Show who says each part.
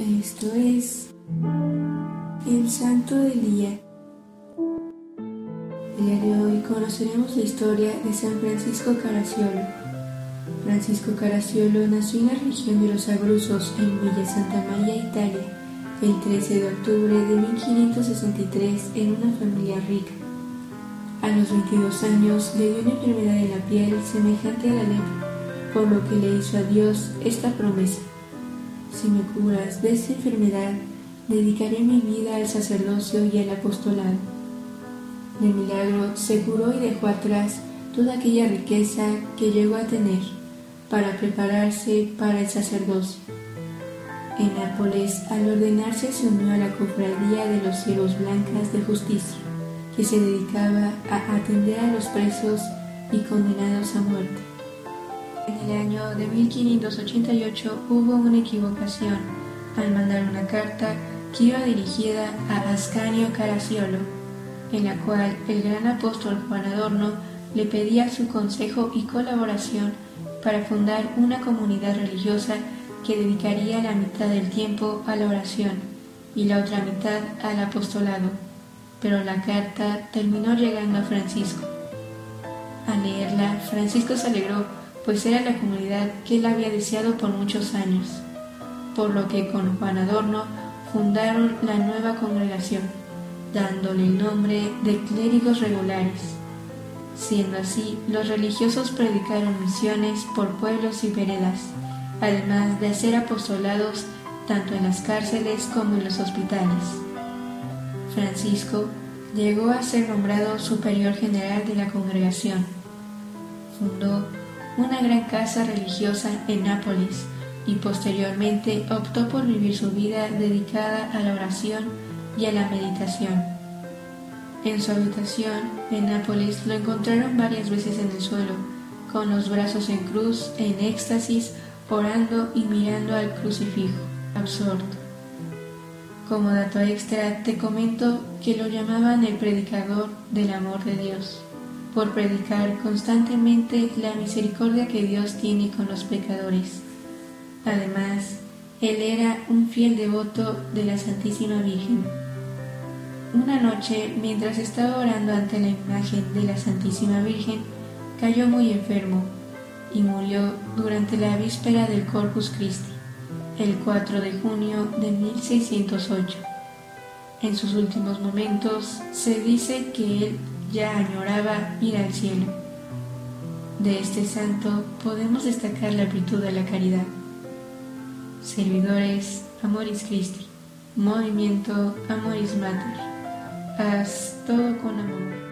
Speaker 1: Esto es el Santo del Día. El día de hoy conoceremos la historia de San Francisco Caracciolo. Francisco Caracciolo nació en la región de los Abruzos, en Villa Santa María, Italia, el 13 de octubre de 1563 en una familia rica. A los 22 años le dio una enfermedad de la piel semejante a la lepra, por lo que le hizo a Dios esta promesa si me curas de esta enfermedad, dedicaré mi vida al sacerdocio y al apostolado. De milagro se curó y dejó atrás toda aquella riqueza que llegó a tener para prepararse para el sacerdocio. En Nápoles, al ordenarse, se unió a la cofradía de los cielos blancas de justicia, que se dedicaba a atender a los presos y condenados a muerte. En el año de 1588 hubo una equivocación al mandar una carta que iba dirigida a Ascanio Caracciolo, en la cual el gran apóstol Juan Adorno le pedía su consejo y colaboración para fundar una comunidad religiosa que dedicaría la mitad del tiempo a la oración y la otra mitad al apostolado. Pero la carta terminó llegando a Francisco. Al leerla, Francisco se alegró pues era la comunidad que él había deseado por muchos años, por lo que con Juan Adorno fundaron la nueva congregación, dándole el nombre de clérigos regulares. Siendo así, los religiosos predicaron misiones por pueblos y veredas, además de hacer apostolados tanto en las cárceles como en los hospitales. Francisco llegó a ser nombrado superior general de la congregación. Fundó una gran casa religiosa en Nápoles y posteriormente optó por vivir su vida dedicada a la oración y a la meditación. En su habitación en Nápoles lo encontraron varias veces en el suelo, con los brazos en cruz, en éxtasis, orando y mirando al crucifijo, absorto. Como dato extra, te comento que lo llamaban el predicador del amor de Dios por predicar constantemente la misericordia que Dios tiene con los pecadores. Además, él era un fiel devoto de la Santísima Virgen. Una noche, mientras estaba orando ante la imagen de la Santísima Virgen, cayó muy enfermo y murió durante la víspera del Corpus Christi, el 4 de junio de 1608. En sus últimos momentos se dice que él ya añoraba ir al cielo. De este santo podemos destacar la virtud de la caridad. Servidores Amoris Christi, Movimiento Amoris Mater. Haz todo con amor.